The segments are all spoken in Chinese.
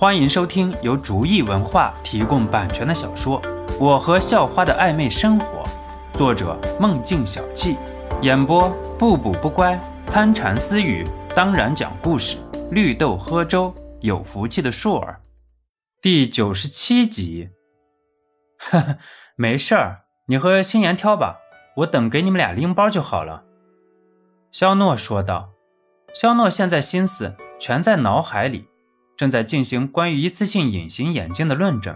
欢迎收听由竹意文化提供版权的小说《我和校花的暧昧生活》，作者梦境小憩，演播不补不乖、参禅私语，当然讲故事，绿豆喝粥，有福气的硕儿，第九十七集。呵呵，没事儿，你和心妍挑吧，我等给你们俩拎包就好了。”肖诺说道。肖诺现在心思全在脑海里，正在进行关于一次性隐形眼镜的论证。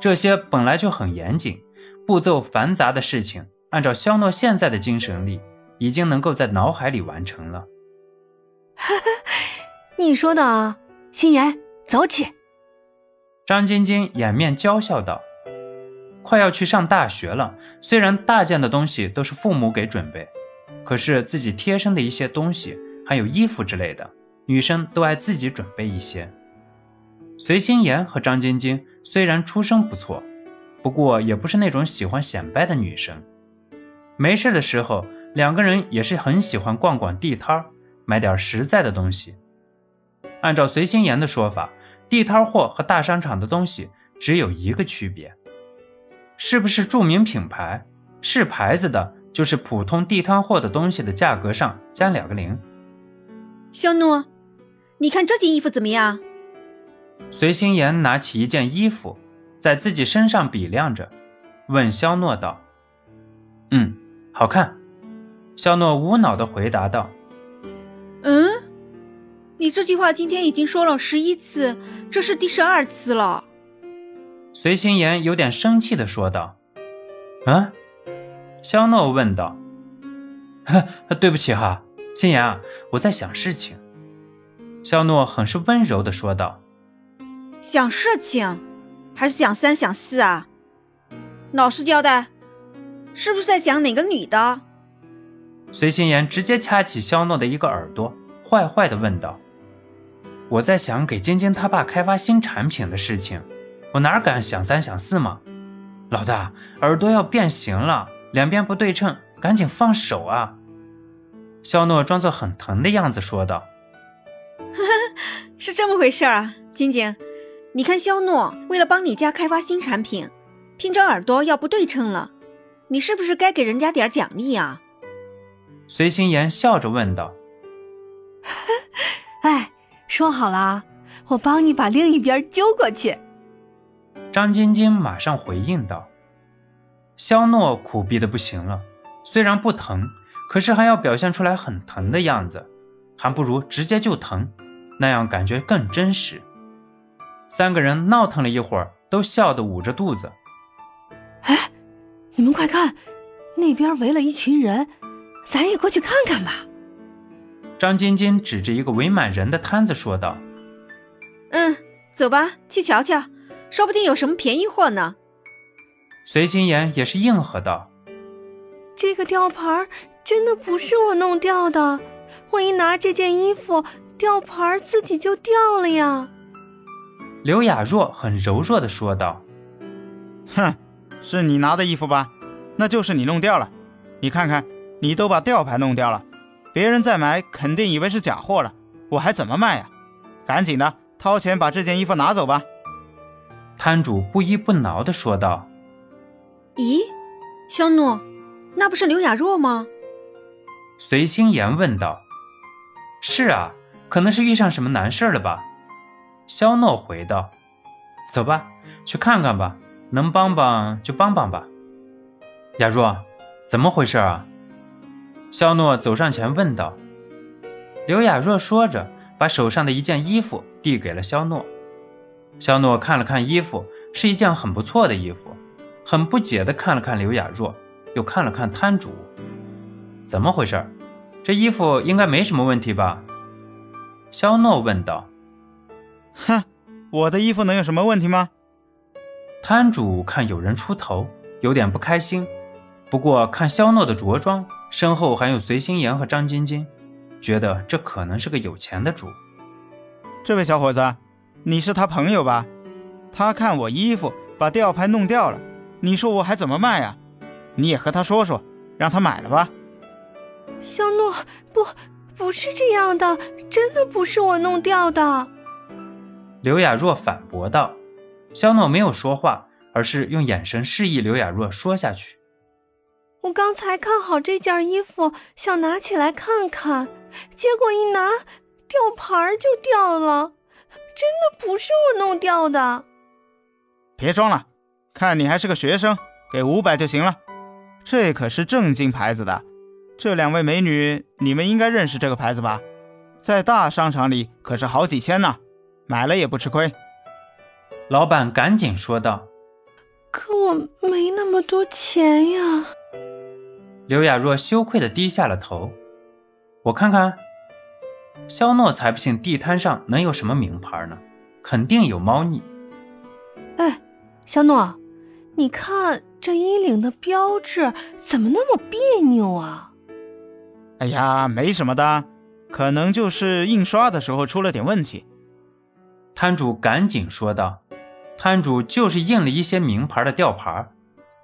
这些本来就很严谨、步骤繁杂的事情，按照肖诺现在的精神力，已经能够在脑海里完成了。你说的啊，心妍，走起！张晶晶掩面娇笑道：“快要去上大学了，虽然大件的东西都是父母给准备，可是自己贴身的一些东西。”还有衣服之类的，女生都爱自己准备一些。随心妍和张晶晶虽然出身不错，不过也不是那种喜欢显摆的女生。没事的时候，两个人也是很喜欢逛逛地摊儿，买点实在的东西。按照随心妍的说法，地摊货和大商场的东西只有一个区别：是不是著名品牌？是牌子的，就是普通地摊货的东西的价格上加两个零。肖诺，你看这件衣服怎么样？随心妍拿起一件衣服，在自己身上比量着，问肖诺道：“嗯，好看。”肖诺无脑的回答道：“嗯，你这句话今天已经说了十一次，这是第十二次了。”随心妍有点生气的说道：“啊？”肖诺问道：“呵对不起哈。”心妍啊，我在想事情。”肖诺很是温柔的说道。“想事情，还是想三想四啊？老实交代，是不是在想哪个女的？”随心妍直接掐起肖诺的一个耳朵，坏坏的问道：“我在想给晶晶她爸开发新产品的事情，我哪敢想三想四嘛？老大，耳朵要变形了，两边不对称，赶紧放手啊！”肖诺装作很疼的样子说道：“ 是这么回事啊，晶晶，你看肖诺为了帮你家开发新产品，拼着耳朵要不对称了，你是不是该给人家点奖励啊？”随心妍笑着问道：“ 哎，说好了，我帮你把另一边揪过去。”张晶晶马上回应道：“肖诺苦逼的不行了，虽然不疼。”可是还要表现出来很疼的样子，还不如直接就疼，那样感觉更真实。三个人闹腾了一会儿，都笑得捂着肚子。哎，你们快看，那边围了一群人，咱也过去看看吧。张晶晶指着一个围满人的摊子说道：“嗯，走吧，去瞧瞧，说不定有什么便宜货呢。”随心言也是应和道：“这个吊牌。”真的不是我弄掉的，我一拿这件衣服，吊牌自己就掉了呀。刘雅若很柔弱的说道：“哼，是你拿的衣服吧？那就是你弄掉了。你看看，你都把吊牌弄掉了，别人再买肯定以为是假货了，我还怎么卖呀？赶紧的，掏钱把这件衣服拿走吧。”摊主不依不挠的说道：“咦，肖诺，那不是刘雅若吗？”随心言问道：“是啊，可能是遇上什么难事了吧？”肖诺回道：“走吧，去看看吧，能帮帮就帮帮吧。”雅若，怎么回事啊？肖诺走上前问道。刘雅若说着，把手上的一件衣服递给了肖诺。肖诺看了看衣服，是一件很不错的衣服，很不解地看了看刘雅若，又看了看摊主。怎么回事？这衣服应该没什么问题吧？肖诺问道。哼，我的衣服能有什么问题吗？摊主看有人出头，有点不开心。不过看肖诺的着装，身后还有随心妍和张晶晶，觉得这可能是个有钱的主。这位小伙子，你是他朋友吧？他看我衣服把吊牌弄掉了，你说我还怎么卖啊？你也和他说说，让他买了吧。肖诺，不，不是这样的，真的不是我弄掉的。刘雅若反驳道。肖诺没有说话，而是用眼神示意刘雅若说下去。我刚才看好这件衣服，想拿起来看看，结果一拿，吊牌就掉了。真的不是我弄掉的。别装了，看你还是个学生，给五百就行了。这可是正经牌子的。这两位美女，你们应该认识这个牌子吧？在大商场里可是好几千呢，买了也不吃亏。老板赶紧说道：“可我没那么多钱呀。”刘雅若羞愧地低下了头。我看看，肖诺才不信地摊上能有什么名牌呢，肯定有猫腻。哎，肖诺，你看这衣领的标志怎么那么别扭啊？哎呀，没什么的，可能就是印刷的时候出了点问题。摊主赶紧说道。摊主就是印了一些名牌的吊牌，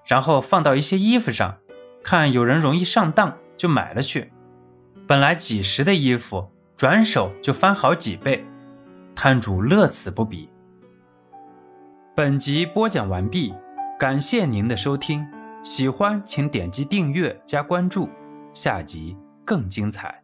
然后放到一些衣服上，看有人容易上当，就买了去。本来几十的衣服，转手就翻好几倍，摊主乐此不疲。本集播讲完毕，感谢您的收听，喜欢请点击订阅加关注，下集更精彩。